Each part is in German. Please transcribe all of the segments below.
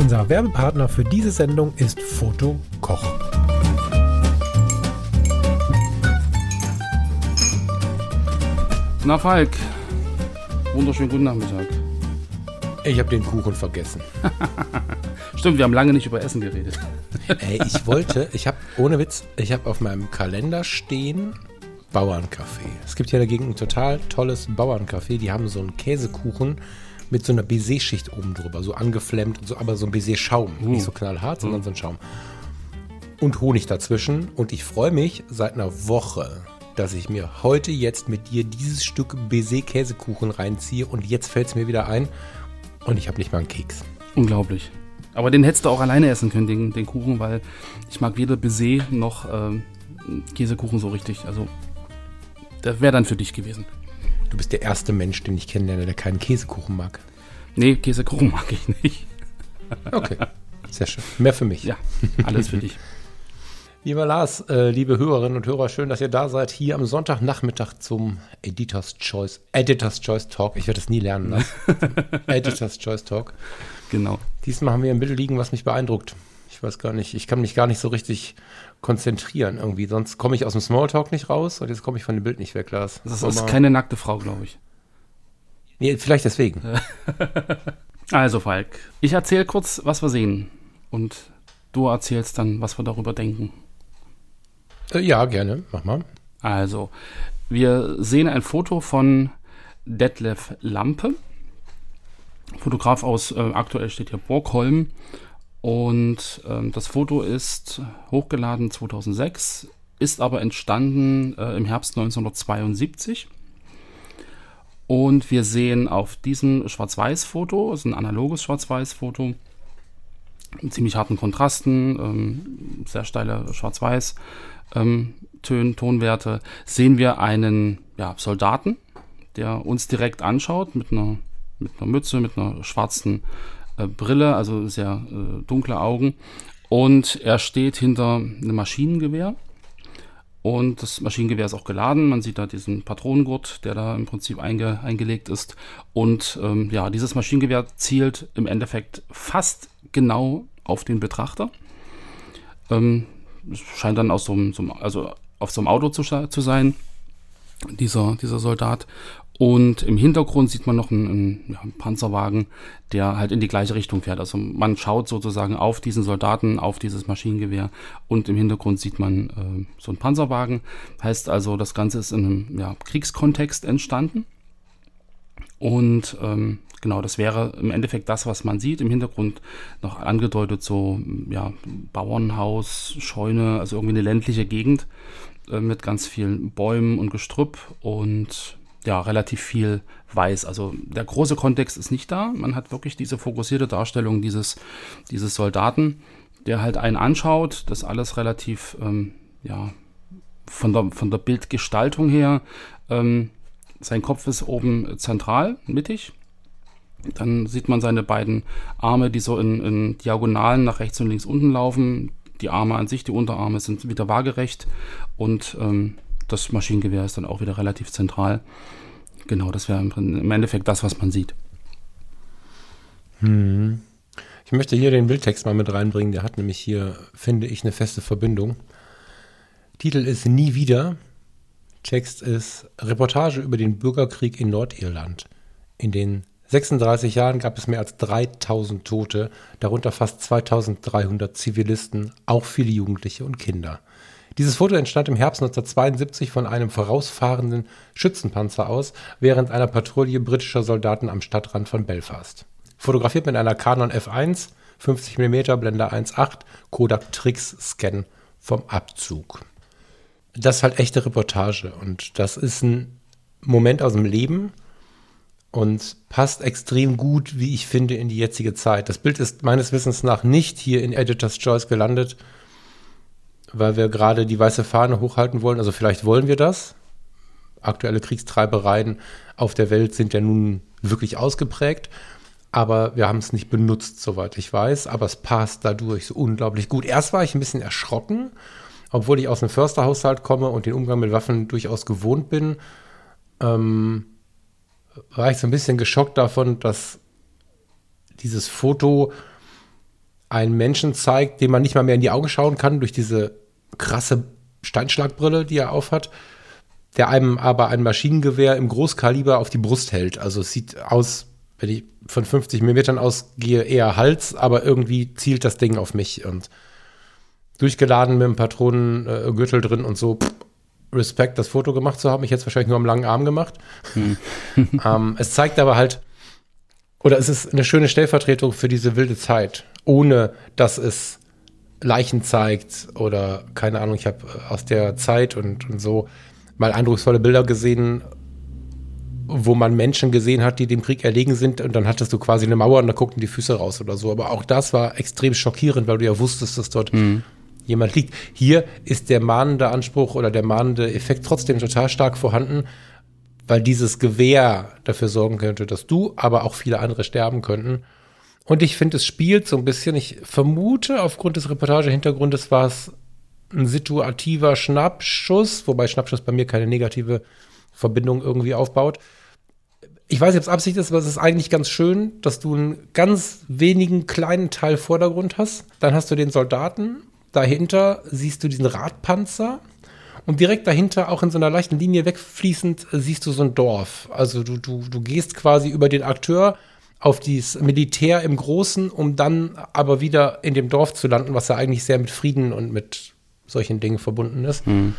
Unser Werbepartner für diese Sendung ist Foto Koch. Na Falk, wunderschönen guten Nachmittag. Ich habe den Kuchen vergessen. Stimmt, wir haben lange nicht über Essen geredet. Ey, ich wollte, ich habe, ohne Witz, ich habe auf meinem Kalender stehen Bauerncafé. Es gibt hier dagegen ein total tolles Bauerncafé. Die haben so einen Käsekuchen mit so einer Baiser-Schicht oben drüber, so angeflemmt, und so, aber so ein Baiser-Schaum. Uh. Nicht so knallhart, sondern so ein Schaum. Und Honig dazwischen. Und ich freue mich seit einer Woche, dass ich mir heute jetzt mit dir dieses Stück Baiser-Käsekuchen reinziehe. Und jetzt fällt es mir wieder ein. Und ich habe nicht mal einen Keks. Unglaublich. Aber den hättest du auch alleine essen können, den, den Kuchen, weil ich mag weder Baiser noch ähm, Käsekuchen so richtig. Also, das wäre dann für dich gewesen. Du bist der erste Mensch, den ich kennenlerne, der keinen Käsekuchen mag. Nee, Käsekuchen mag ich nicht. Okay, sehr schön. Mehr für mich. Ja, alles für dich. Lieber Lars, äh, liebe Hörerinnen und Hörer, schön, dass ihr da seid, hier am Sonntagnachmittag zum Editors Choice, Editors Choice Talk. Ich werde es nie lernen lassen. Editors Choice Talk. Genau. Diesmal haben wir ein Bild liegen, was mich beeindruckt. Ich weiß gar nicht, ich kann mich gar nicht so richtig konzentrieren irgendwie. Sonst komme ich aus dem Smalltalk nicht raus und jetzt komme ich von dem Bild nicht weg, Lars. Das ist wir- keine nackte Frau, glaube ich. Nee, vielleicht deswegen. Also, Falk, ich erzähle kurz, was wir sehen. Und du erzählst dann, was wir darüber denken. Äh, ja, gerne. Mach mal. Also, wir sehen ein Foto von Detlef Lampe. Fotograf aus, äh, aktuell steht hier Borgholm. Und ähm, das Foto ist hochgeladen 2006, ist aber entstanden äh, im Herbst 1972. Und wir sehen auf diesem Schwarz-Weiß-Foto, ist ein analoges Schwarz-Weiß-Foto, mit ziemlich harten Kontrasten, ähm, sehr steile Schwarz-Weiß. Ähm, Tonwerte, sehen wir einen ja, Soldaten, der uns direkt anschaut mit einer, mit einer Mütze, mit einer schwarzen äh, Brille, also sehr äh, dunkle Augen. Und er steht hinter einem Maschinengewehr. Und das Maschinengewehr ist auch geladen. Man sieht da diesen Patronengurt, der da im Prinzip einge, eingelegt ist. Und ähm, ja, dieses Maschinengewehr zielt im Endeffekt fast genau auf den Betrachter. Ähm, scheint dann aus so einem, so einem, also auf so einem Auto zu, zu sein, dieser, dieser Soldat. Und im Hintergrund sieht man noch einen, einen, ja, einen Panzerwagen, der halt in die gleiche Richtung fährt. Also man schaut sozusagen auf diesen Soldaten, auf dieses Maschinengewehr und im Hintergrund sieht man äh, so einen Panzerwagen. Heißt also, das Ganze ist in einem ja, Kriegskontext entstanden. Und ähm, genau, das wäre im Endeffekt das, was man sieht. Im Hintergrund noch angedeutet so, ja, Bauernhaus, Scheune, also irgendwie eine ländliche Gegend äh, mit ganz vielen Bäumen und Gestrüpp und ja, relativ viel weiß. Also der große Kontext ist nicht da. Man hat wirklich diese fokussierte Darstellung dieses, dieses Soldaten, der halt einen anschaut. Das alles relativ, ähm, ja, von der, von der Bildgestaltung her. Ähm, sein Kopf ist oben zentral, mittig. Dann sieht man seine beiden Arme, die so in, in Diagonalen nach rechts und links unten laufen. Die Arme an sich, die Unterarme sind wieder waagerecht und ähm, das Maschinengewehr ist dann auch wieder relativ zentral. Genau, das wäre im Endeffekt das, was man sieht. Ich möchte hier den Bildtext mal mit reinbringen. Der hat nämlich hier, finde ich, eine feste Verbindung. Titel ist Nie wieder. Text ist Reportage über den Bürgerkrieg in Nordirland. In den 36 Jahren gab es mehr als 3000 Tote, darunter fast 2300 Zivilisten, auch viele Jugendliche und Kinder. Dieses Foto entstand im Herbst 1972 von einem vorausfahrenden Schützenpanzer aus, während einer Patrouille britischer Soldaten am Stadtrand von Belfast. Fotografiert mit einer Canon F1, 50 mm, Blende 1.8, Kodak Trix Scan vom Abzug. Das ist halt echte Reportage und das ist ein Moment aus dem Leben und passt extrem gut, wie ich finde, in die jetzige Zeit. Das Bild ist meines Wissens nach nicht hier in Editor's Choice gelandet, weil wir gerade die weiße Fahne hochhalten wollen. Also vielleicht wollen wir das. Aktuelle Kriegstreibereien auf der Welt sind ja nun wirklich ausgeprägt. Aber wir haben es nicht benutzt, soweit ich weiß. Aber es passt dadurch so unglaublich gut. Erst war ich ein bisschen erschrocken, obwohl ich aus einem Försterhaushalt komme und den Umgang mit Waffen durchaus gewohnt bin. Ähm, war ich so ein bisschen geschockt davon, dass dieses Foto einen Menschen zeigt, dem man nicht mal mehr in die Augen schauen kann durch diese krasse Steinschlagbrille, die er aufhat, der einem aber ein Maschinengewehr im Großkaliber auf die Brust hält. Also es sieht aus, wenn ich von 50 Millimetern ausgehe, eher Hals, aber irgendwie zielt das Ding auf mich und durchgeladen mit einem Patronengürtel drin und so. Pff, Respekt, das Foto gemacht zu haben. Ich hätte es wahrscheinlich nur am langen Arm gemacht. Hm. ähm, es zeigt aber halt, oder es ist eine schöne Stellvertretung für diese wilde Zeit, ohne dass es Leichen zeigt oder keine Ahnung, ich habe aus der Zeit und, und so mal eindrucksvolle Bilder gesehen, wo man Menschen gesehen hat, die dem Krieg erlegen sind und dann hattest du quasi eine Mauer und da guckten die Füße raus oder so. Aber auch das war extrem schockierend, weil du ja wusstest, dass dort mhm jemand liegt. Hier ist der mahnende Anspruch oder der mahnende Effekt trotzdem total stark vorhanden, weil dieses Gewehr dafür sorgen könnte, dass du, aber auch viele andere sterben könnten. Und ich finde, es spielt so ein bisschen, ich vermute, aufgrund des Reportagehintergrundes war es ein situativer Schnappschuss, wobei Schnappschuss bei mir keine negative Verbindung irgendwie aufbaut. Ich weiß nicht, ob es Absicht ist, aber es ist eigentlich ganz schön, dass du einen ganz wenigen kleinen Teil Vordergrund hast. Dann hast du den Soldaten Dahinter siehst du diesen Radpanzer und direkt dahinter, auch in so einer leichten Linie wegfließend, siehst du so ein Dorf. Also du, du, du gehst quasi über den Akteur auf dieses Militär im Großen, um dann aber wieder in dem Dorf zu landen, was ja eigentlich sehr mit Frieden und mit solchen Dingen verbunden ist. Mhm.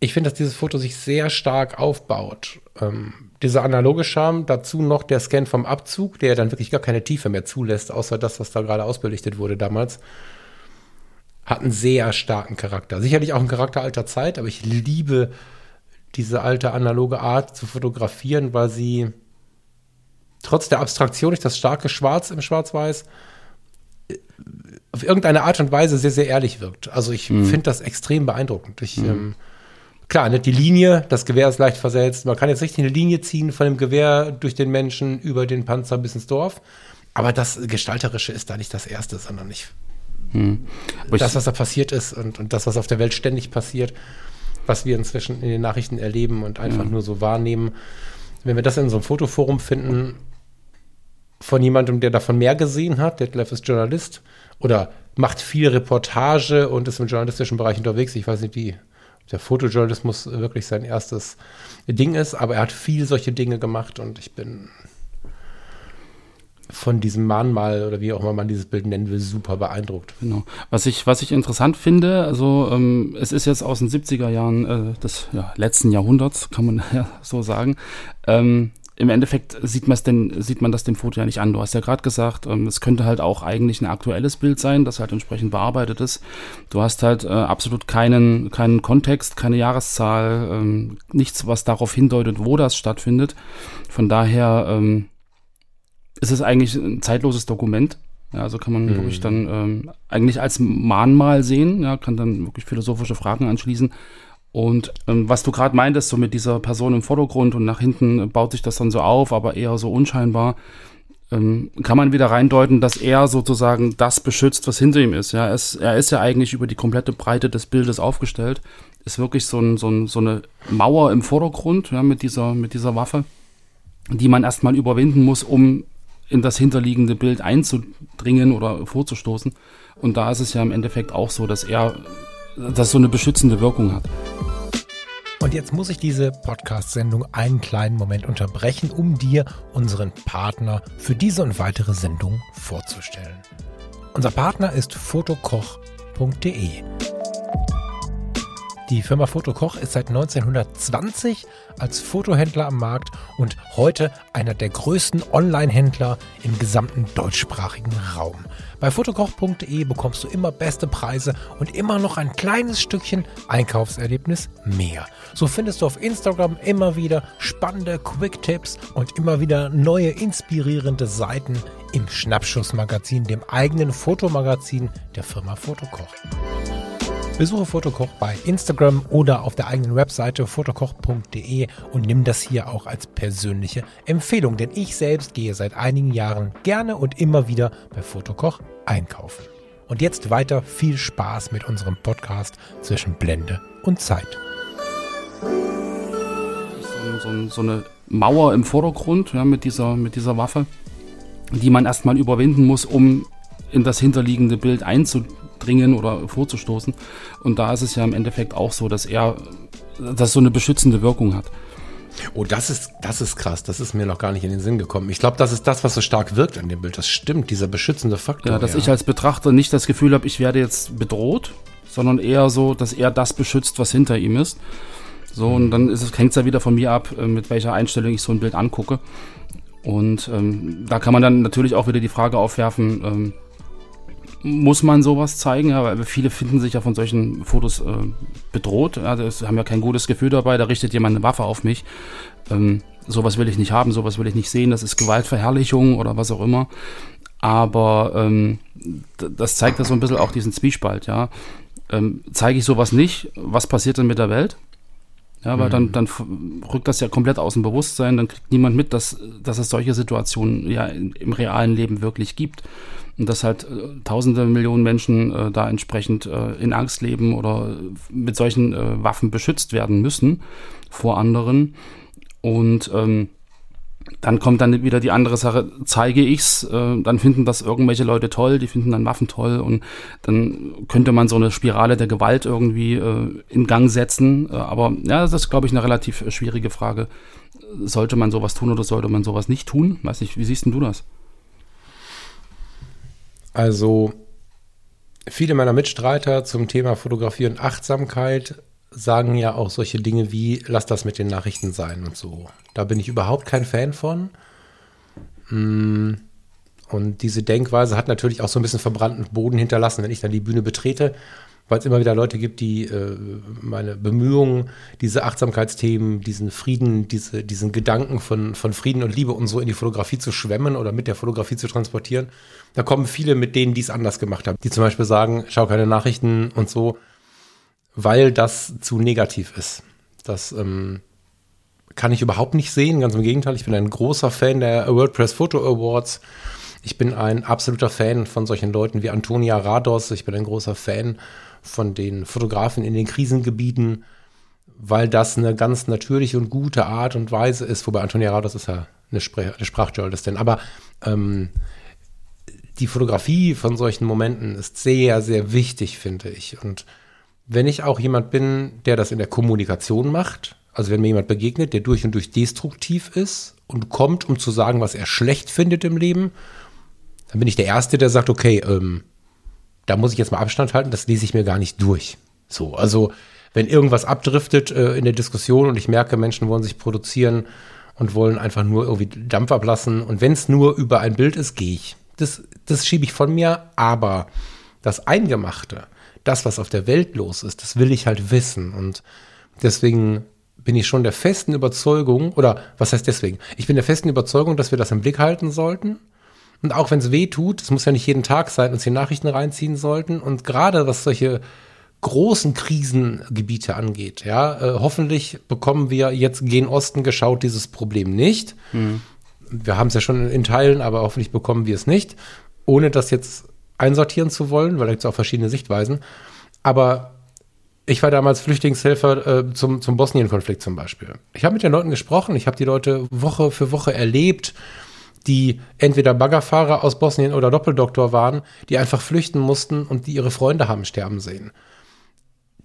Ich finde, dass dieses Foto sich sehr stark aufbaut. Ähm, dieser analoge Charme, dazu noch der Scan vom Abzug, der dann wirklich gar keine Tiefe mehr zulässt, außer das, was da gerade ausbelichtet wurde damals hat einen sehr starken Charakter. Sicherlich auch ein Charakter alter Zeit, aber ich liebe diese alte analoge Art zu fotografieren, weil sie trotz der Abstraktion durch das starke Schwarz im Schwarz-Weiß auf irgendeine Art und Weise sehr, sehr ehrlich wirkt. Also ich mhm. finde das extrem beeindruckend. Ich, mhm. ähm, klar, ne, die Linie, das Gewehr ist leicht versetzt. Man kann jetzt richtig eine Linie ziehen von dem Gewehr durch den Menschen über den Panzer bis ins Dorf. Aber das Gestalterische ist da nicht das Erste, sondern ich hm. Das, was da passiert ist und, und das, was auf der Welt ständig passiert, was wir inzwischen in den Nachrichten erleben und einfach hm. nur so wahrnehmen. Wenn wir das in so einem Fotoforum finden, von jemandem, der davon mehr gesehen hat, Detlef ist Journalist oder macht viel Reportage und ist im journalistischen Bereich unterwegs. Ich weiß nicht, wie der Fotojournalismus wirklich sein erstes Ding ist, aber er hat viel solche Dinge gemacht und ich bin von diesem Mahnmal oder wie auch immer man dieses Bild nennen will, super beeindruckt. Genau. Was ich, was ich interessant finde, also ähm, es ist jetzt aus den 70er Jahren äh, des ja, letzten Jahrhunderts, kann man ja so sagen. Ähm, Im Endeffekt sieht, denn, sieht man das dem Foto ja nicht an. Du hast ja gerade gesagt, ähm, es könnte halt auch eigentlich ein aktuelles Bild sein, das halt entsprechend bearbeitet ist. Du hast halt äh, absolut keinen, keinen Kontext, keine Jahreszahl, ähm, nichts, was darauf hindeutet, wo das stattfindet. Von daher ähm, ist es eigentlich ein zeitloses Dokument. Ja, also kann man mhm. wirklich dann ähm, eigentlich als Mahnmal sehen, ja, kann dann wirklich philosophische Fragen anschließen. Und ähm, was du gerade meintest, so mit dieser Person im Vordergrund und nach hinten baut sich das dann so auf, aber eher so unscheinbar, ähm, kann man wieder reindeuten, dass er sozusagen das beschützt, was hinter ihm ist. Ja, er ist, er ist ja eigentlich über die komplette Breite des Bildes aufgestellt, ist wirklich so, ein, so, ein, so eine Mauer im Vordergrund, ja, mit dieser, mit dieser Waffe, die man erstmal überwinden muss, um in das hinterliegende Bild einzudringen oder vorzustoßen. Und da ist es ja im Endeffekt auch so, dass er dass so eine beschützende Wirkung hat. Und jetzt muss ich diese Podcast-Sendung einen kleinen Moment unterbrechen, um dir unseren Partner für diese und weitere Sendung vorzustellen. Unser Partner ist fotokoch.de. Die Firma Fotokoch ist seit 1920 als Fotohändler am Markt und heute einer der größten Online-Händler im gesamten deutschsprachigen Raum. Bei fotokoch.de bekommst du immer beste Preise und immer noch ein kleines Stückchen Einkaufserlebnis mehr. So findest du auf Instagram immer wieder spannende Quick-Tipps und immer wieder neue inspirierende Seiten im Schnappschussmagazin, dem eigenen Fotomagazin der Firma Fotokoch. Besuche Fotokoch bei Instagram oder auf der eigenen Webseite fotokoch.de und nimm das hier auch als persönliche Empfehlung, denn ich selbst gehe seit einigen Jahren gerne und immer wieder bei Fotokoch einkaufen. Und jetzt weiter viel Spaß mit unserem Podcast zwischen Blende und Zeit. So, so, so eine Mauer im Vordergrund ja, mit, dieser, mit dieser Waffe, die man erstmal überwinden muss, um in das hinterliegende Bild einzudringen oder vorzustoßen. Und da ist es ja im Endeffekt auch so, dass er dass so eine beschützende Wirkung hat. Oh, das ist, das ist krass. Das ist mir noch gar nicht in den Sinn gekommen. Ich glaube, das ist das, was so stark wirkt an dem Bild. Das stimmt, dieser beschützende Faktor. Ja, dass ja. ich als Betrachter nicht das Gefühl habe, ich werde jetzt bedroht, sondern eher so, dass er das beschützt, was hinter ihm ist. So, und dann hängt es ja wieder von mir ab, äh, mit welcher Einstellung ich so ein Bild angucke. Und ähm, da kann man dann natürlich auch wieder die Frage aufwerfen, ähm, muss man sowas zeigen, ja, weil viele finden sich ja von solchen Fotos äh, bedroht. Ja, das haben ja kein gutes Gefühl dabei, da richtet jemand eine Waffe auf mich. Ähm, sowas will ich nicht haben, sowas will ich nicht sehen, das ist Gewaltverherrlichung oder was auch immer. Aber ähm, das zeigt ja so ein bisschen auch diesen Zwiespalt, ja. Ähm, zeige ich sowas nicht, was passiert denn mit der Welt? Ja, weil mhm. dann, dann rückt das ja komplett aus dem Bewusstsein, dann kriegt niemand mit, dass, dass es solche Situationen ja im realen Leben wirklich gibt. Und dass halt äh, tausende Millionen Menschen äh, da entsprechend äh, in Angst leben oder mit solchen äh, Waffen beschützt werden müssen vor anderen. Und ähm, dann kommt dann wieder die andere Sache, zeige ich's, äh, dann finden das irgendwelche Leute toll, die finden dann Waffen toll und dann könnte man so eine Spirale der Gewalt irgendwie äh, in Gang setzen. Äh, aber ja, das ist, glaube ich, eine relativ schwierige Frage. Sollte man sowas tun oder sollte man sowas nicht tun? Weiß nicht, wie siehst denn du das? Also viele meiner Mitstreiter zum Thema Fotografie und Achtsamkeit sagen ja auch solche Dinge wie, lass das mit den Nachrichten sein und so. Da bin ich überhaupt kein Fan von. Mm, und diese Denkweise hat natürlich auch so ein bisschen verbrannten Boden hinterlassen, wenn ich dann die Bühne betrete weil es immer wieder Leute gibt, die äh, meine Bemühungen, diese Achtsamkeitsthemen, diesen Frieden, diese, diesen Gedanken von, von Frieden und Liebe und so in die Fotografie zu schwemmen oder mit der Fotografie zu transportieren. Da kommen viele mit denen, die es anders gemacht haben, die zum Beispiel sagen, schau keine Nachrichten und so, weil das zu negativ ist. Das ähm, kann ich überhaupt nicht sehen, ganz im Gegenteil. Ich bin ein großer Fan der WordPress Photo Awards. Ich bin ein absoluter Fan von solchen Leuten wie Antonia Rados. Ich bin ein großer Fan von den Fotografen in den Krisengebieten, weil das eine ganz natürliche und gute Art und Weise ist, wobei Antonia Rados ist ja eine, Spr eine Sprachjournalistin, aber ähm, die Fotografie von solchen Momenten ist sehr, sehr wichtig, finde ich. Und wenn ich auch jemand bin, der das in der Kommunikation macht, also wenn mir jemand begegnet, der durch und durch destruktiv ist und kommt, um zu sagen, was er schlecht findet im Leben, dann bin ich der Erste, der sagt, okay, ähm, da muss ich jetzt mal Abstand halten, das lese ich mir gar nicht durch. So, also wenn irgendwas abdriftet äh, in der Diskussion und ich merke, Menschen wollen sich produzieren und wollen einfach nur irgendwie Dampf ablassen und wenn es nur über ein Bild ist, gehe ich. Das, das schiebe ich von mir, aber das Eingemachte, das, was auf der Welt los ist, das will ich halt wissen und deswegen bin ich schon der festen Überzeugung, oder was heißt deswegen? Ich bin der festen Überzeugung, dass wir das im Blick halten sollten und auch wenn es weh tut, es muss ja nicht jeden Tag sein, uns die Nachrichten reinziehen sollten. Und gerade was solche großen Krisengebiete angeht, ja, äh, hoffentlich bekommen wir jetzt gen Osten geschaut dieses Problem nicht. Mhm. Wir haben es ja schon in Teilen, aber hoffentlich bekommen wir es nicht, ohne das jetzt einsortieren zu wollen, weil da gibt es auch verschiedene Sichtweisen. Aber ich war damals Flüchtlingshelfer äh, zum, zum Bosnien-Konflikt zum Beispiel. Ich habe mit den Leuten gesprochen, ich habe die Leute Woche für Woche erlebt die entweder Baggerfahrer aus Bosnien oder Doppeldoktor waren, die einfach flüchten mussten und die ihre Freunde haben sterben sehen.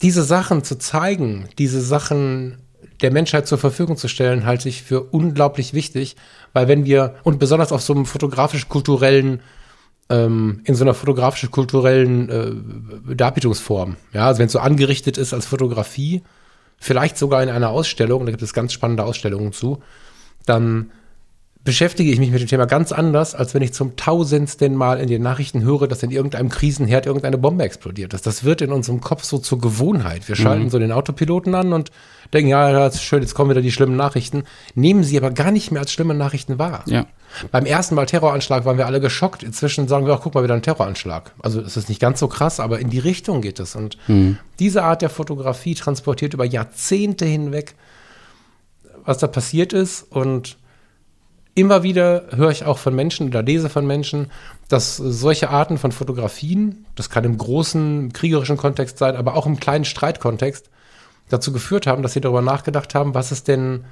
Diese Sachen zu zeigen, diese Sachen der Menschheit zur Verfügung zu stellen, halte ich für unglaublich wichtig, weil wenn wir, und besonders auf so einem fotografisch-kulturellen ähm, in so einer fotografisch-kulturellen äh, Darbietungsform. Ja, also wenn es so angerichtet ist als Fotografie, vielleicht sogar in einer Ausstellung, da gibt es ganz spannende Ausstellungen zu, dann beschäftige ich mich mit dem Thema ganz anders, als wenn ich zum tausendsten Mal in den Nachrichten höre, dass in irgendeinem Krisenherd irgendeine Bombe explodiert. Das, das wird in unserem Kopf so zur Gewohnheit. Wir schalten mhm. so den Autopiloten an und denken, ja, das ist schön, jetzt kommen wieder die schlimmen Nachrichten, nehmen sie aber gar nicht mehr als schlimme Nachrichten wahr. Ja. Beim ersten Mal Terroranschlag waren wir alle geschockt. Inzwischen sagen wir auch, guck mal, wieder ein Terroranschlag. Also es ist nicht ganz so krass, aber in die Richtung geht es. Und mhm. diese Art der Fotografie transportiert über Jahrzehnte hinweg, was da passiert ist. Und immer wieder höre ich auch von Menschen oder lese von Menschen, dass solche Arten von Fotografien, das kann im großen kriegerischen Kontext sein, aber auch im kleinen Streitkontext, dazu geführt haben, dass sie darüber nachgedacht haben, was es denn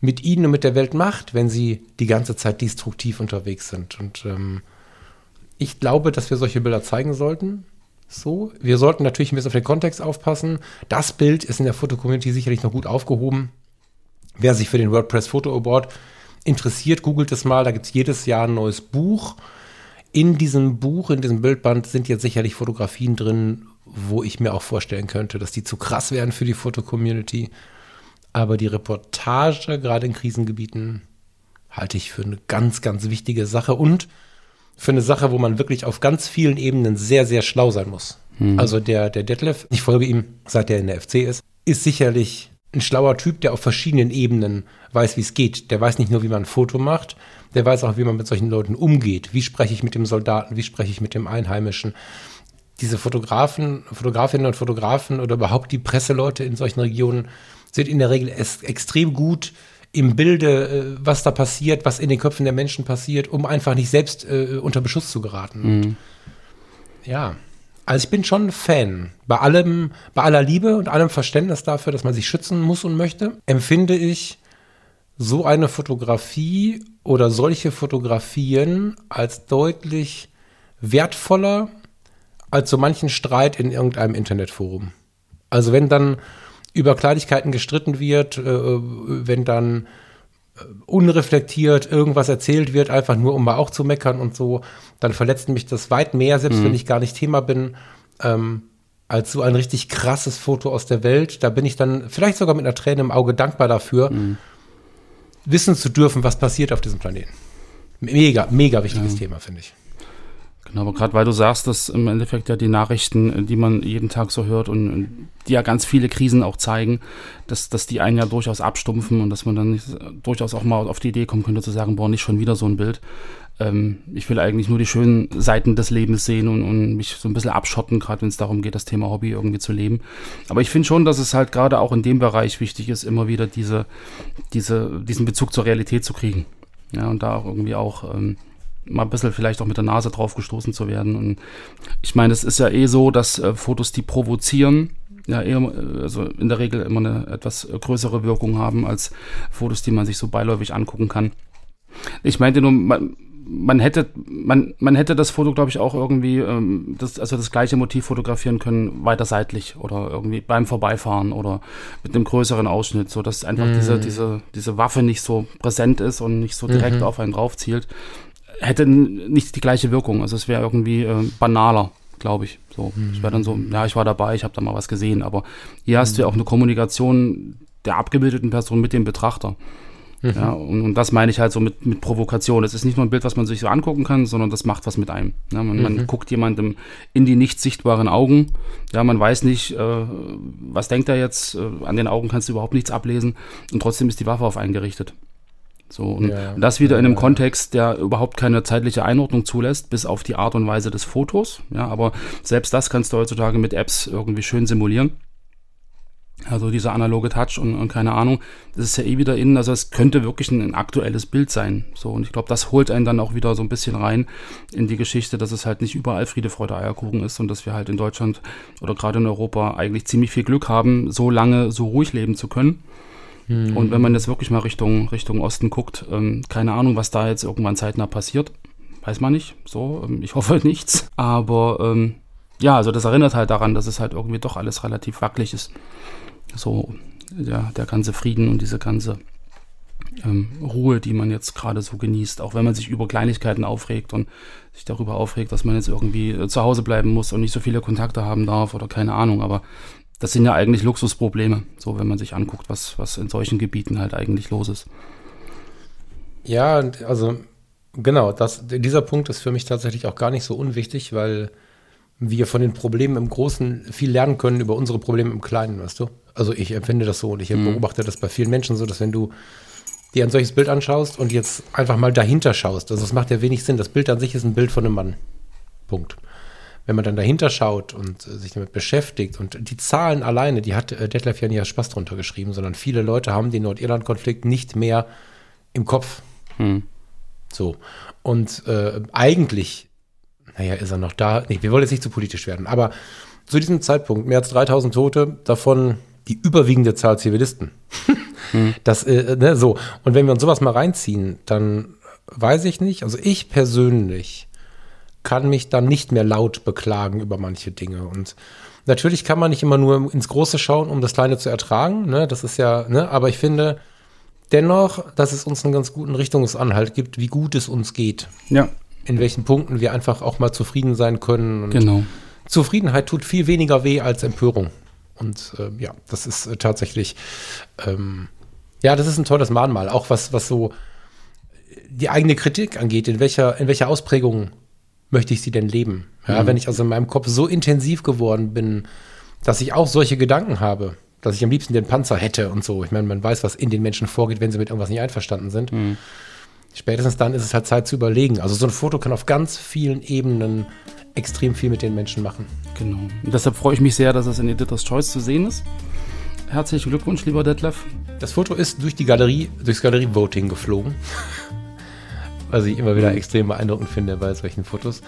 mit ihnen und mit der Welt macht, wenn sie die ganze Zeit destruktiv unterwegs sind. Und ähm, ich glaube, dass wir solche Bilder zeigen sollten. So, wir sollten natürlich ein bisschen auf den Kontext aufpassen. Das Bild ist in der Fotocommunity sicherlich noch gut aufgehoben. Wer sich für den WordPress Photo Award interessiert, googelt es mal. Da gibt es jedes Jahr ein neues Buch. In diesem Buch, in diesem Bildband sind jetzt sicherlich Fotografien drin, wo ich mir auch vorstellen könnte, dass die zu krass wären für die Fotocommunity. Aber die Reportage, gerade in Krisengebieten, halte ich für eine ganz, ganz wichtige Sache und für eine Sache, wo man wirklich auf ganz vielen Ebenen sehr, sehr schlau sein muss. Mhm. Also der, der Detlef, ich folge ihm, seit er in der FC ist, ist sicherlich ein schlauer Typ, der auf verschiedenen Ebenen weiß, wie es geht. Der weiß nicht nur, wie man ein Foto macht, der weiß auch, wie man mit solchen Leuten umgeht. Wie spreche ich mit dem Soldaten, wie spreche ich mit dem Einheimischen. Diese Fotografen, Fotografinnen und Fotografen oder überhaupt die Presseleute in solchen Regionen sind in der Regel extrem gut im Bilde, äh, was da passiert, was in den Köpfen der Menschen passiert, um einfach nicht selbst äh, unter Beschuss zu geraten. Mhm. Ja. Also ich bin schon Fan. Bei allem, bei aller Liebe und allem Verständnis dafür, dass man sich schützen muss und möchte, empfinde ich so eine Fotografie oder solche Fotografien als deutlich wertvoller als so manchen Streit in irgendeinem Internetforum. Also wenn dann über Kleinigkeiten gestritten wird, äh, wenn dann unreflektiert irgendwas erzählt wird, einfach nur um mal auch zu meckern und so, dann verletzt mich das weit mehr, selbst mhm. wenn ich gar nicht Thema bin, ähm, als so ein richtig krasses Foto aus der Welt. Da bin ich dann vielleicht sogar mit einer Träne im Auge dankbar dafür, mhm. wissen zu dürfen, was passiert auf diesem Planeten. Mega, mega wichtiges ja. Thema, finde ich. Genau, aber gerade weil du sagst, dass im Endeffekt ja die Nachrichten, die man jeden Tag so hört und die ja ganz viele Krisen auch zeigen, dass, dass die einen ja durchaus abstumpfen und dass man dann nicht, durchaus auch mal auf die Idee kommen könnte zu sagen, boah, nicht schon wieder so ein Bild. Ähm, ich will eigentlich nur die schönen Seiten des Lebens sehen und, und mich so ein bisschen abschotten, gerade wenn es darum geht, das Thema Hobby irgendwie zu leben. Aber ich finde schon, dass es halt gerade auch in dem Bereich wichtig ist, immer wieder diese, diese, diesen Bezug zur Realität zu kriegen. Ja, und da auch irgendwie auch ähm, mal ein bisschen vielleicht auch mit der Nase drauf gestoßen zu werden. Und ich meine, es ist ja eh so, dass äh, Fotos, die provozieren, ja eher, also in der Regel immer eine etwas größere Wirkung haben als Fotos, die man sich so beiläufig angucken kann. Ich meinte nur, man, man hätte, man, man hätte das Foto, glaube ich, auch irgendwie, ähm, das, also das gleiche Motiv fotografieren können, weiter seitlich oder irgendwie beim Vorbeifahren oder mit einem größeren Ausschnitt, so dass einfach mhm. diese, diese, diese Waffe nicht so präsent ist und nicht so direkt mhm. auf einen drauf zielt hätte nicht die gleiche Wirkung. Also es wäre irgendwie äh, banaler, glaube ich. So, mhm. ich wäre dann so, ja, ich war dabei, ich habe da mal was gesehen. Aber hier mhm. hast du ja auch eine Kommunikation der abgebildeten Person mit dem Betrachter. Mhm. Ja, und, und, das meine ich halt so mit, mit Provokation. Es ist nicht nur ein Bild, was man sich so angucken kann, sondern das macht was mit einem. Ja, man, man mhm. guckt jemandem in die nicht sichtbaren Augen. Ja, man weiß nicht, äh, was denkt er jetzt. Äh, an den Augen kannst du überhaupt nichts ablesen. Und trotzdem ist die Waffe auf einen gerichtet. So, und ja, das wieder ja, in einem ja. Kontext, der überhaupt keine zeitliche Einordnung zulässt, bis auf die Art und Weise des Fotos. Ja, aber selbst das kannst du heutzutage mit Apps irgendwie schön simulieren. Also dieser analoge Touch und, und keine Ahnung, das ist ja eh wieder innen, also es könnte wirklich ein, ein aktuelles Bild sein. So, und ich glaube, das holt einen dann auch wieder so ein bisschen rein in die Geschichte, dass es halt nicht überall Friede, Freude, Eierkuchen ist und dass wir halt in Deutschland oder gerade in Europa eigentlich ziemlich viel Glück haben, so lange so ruhig leben zu können. Mhm. Und wenn man jetzt wirklich mal Richtung, Richtung Osten guckt, ähm, keine Ahnung, was da jetzt irgendwann zeitnah passiert. Weiß man nicht. So, ähm, ich hoffe nichts. Aber ähm, ja, also das erinnert halt daran, dass es halt irgendwie doch alles relativ wackelig ist. So, ja, der ganze Frieden und diese ganze ähm, Ruhe, die man jetzt gerade so genießt, auch wenn man sich über Kleinigkeiten aufregt und sich darüber aufregt, dass man jetzt irgendwie äh, zu Hause bleiben muss und nicht so viele Kontakte haben darf oder keine Ahnung, aber das sind ja eigentlich Luxusprobleme, so wenn man sich anguckt, was, was in solchen Gebieten halt eigentlich los ist. Ja, also genau, das, dieser Punkt ist für mich tatsächlich auch gar nicht so unwichtig, weil wir von den Problemen im Großen viel lernen können über unsere Probleme im Kleinen, weißt du? Also ich empfinde das so und ich mhm. beobachte das bei vielen Menschen so, dass wenn du dir ein solches Bild anschaust und jetzt einfach mal dahinter schaust, also es macht ja wenig Sinn, das Bild an sich ist ein Bild von einem Mann. Punkt. Wenn man dann dahinter schaut und äh, sich damit beschäftigt und die Zahlen alleine, die hat äh, Detlef ja nicht Spaß drunter geschrieben, sondern viele Leute haben den Nordirland-Konflikt nicht mehr im Kopf. Hm. So. Und äh, eigentlich, naja, ist er noch da. Nee, wir wollen jetzt nicht zu politisch werden, aber zu diesem Zeitpunkt mehr als 3000 Tote, davon die überwiegende Zahl Zivilisten. hm. Das, äh, ne, so. Und wenn wir uns sowas mal reinziehen, dann weiß ich nicht, also ich persönlich kann mich dann nicht mehr laut beklagen über manche Dinge. Und natürlich kann man nicht immer nur ins Große schauen, um das Kleine zu ertragen. Ne? Das ist ja, ne? aber ich finde dennoch, dass es uns einen ganz guten Richtungsanhalt gibt, wie gut es uns geht. Ja. In welchen Punkten wir einfach auch mal zufrieden sein können. Genau. Zufriedenheit tut viel weniger weh als Empörung. Und äh, ja, das ist äh, tatsächlich, ähm, ja, das ist ein tolles Mahnmal. Auch was, was so die eigene Kritik angeht, in welcher, in welcher Ausprägung möchte ich sie denn leben? Ja, mhm. wenn ich also in meinem Kopf so intensiv geworden bin, dass ich auch solche Gedanken habe, dass ich am liebsten den Panzer hätte und so. Ich meine, man weiß, was in den Menschen vorgeht, wenn sie mit irgendwas nicht einverstanden sind. Mhm. Spätestens dann ist es halt Zeit zu überlegen. Also so ein Foto kann auf ganz vielen Ebenen extrem viel mit den Menschen machen. Genau. Und deshalb freue ich mich sehr, dass es in Editor's Choice zu sehen ist. Herzlichen Glückwunsch, lieber Detlef. Das Foto ist durch die Galerie, durchs Galerie-Voting geflogen was ich immer wieder extrem beeindruckend finde bei solchen Fotos.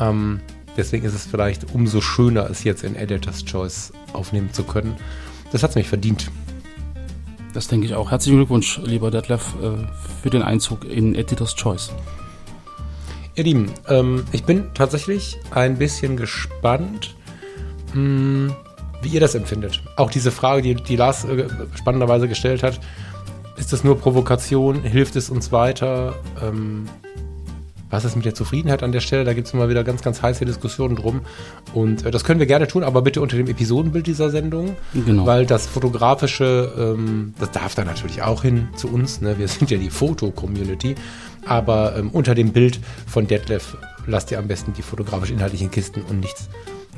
Ähm, deswegen ist es vielleicht umso schöner, es jetzt in Editor's Choice aufnehmen zu können. Das hat es mich verdient. Das denke ich auch. Herzlichen Glückwunsch, lieber Detlef, äh, für den Einzug in Editor's Choice. Ihr Lieben, ähm, ich bin tatsächlich ein bisschen gespannt, mh, hm, wie ihr das empfindet. Auch diese Frage, die, die Lars äh, spannenderweise gestellt hat, ist das nur Provokation? Hilft es uns weiter? Ähm, was ist mit der Zufriedenheit an der Stelle? Da gibt es immer wieder ganz, ganz heiße Diskussionen drum. Und äh, das können wir gerne tun, aber bitte unter dem Episodenbild dieser Sendung. Genau. Weil das Fotografische, ähm, das darf da natürlich auch hin zu uns. Ne? Wir sind ja die Foto-Community. Aber ähm, unter dem Bild von Detlef lasst ihr am besten die fotografisch-inhaltlichen Kisten und nichts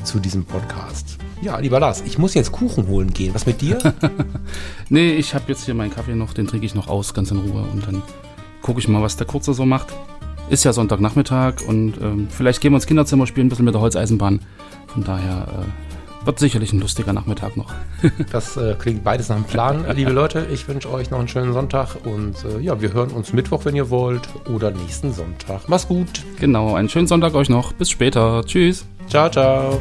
zu diesem Podcast. Ja, lieber Lars, ich muss jetzt Kuchen holen gehen. Was mit dir? nee, ich habe jetzt hier meinen Kaffee noch, den trinke ich noch aus, ganz in Ruhe. Und dann gucke ich mal, was der Kurze so macht. Ist ja Sonntagnachmittag und ähm, vielleicht gehen wir ins Kinderzimmer spielen, ein bisschen mit der Holzeisenbahn. Von daher äh, wird sicherlich ein lustiger Nachmittag noch. das äh, klingt beides nach einem Plan. Liebe Leute, ich wünsche euch noch einen schönen Sonntag und äh, ja, wir hören uns Mittwoch, wenn ihr wollt, oder nächsten Sonntag. Mach's gut. Genau, einen schönen Sonntag euch noch. Bis später. Tschüss. Ciao, ciao.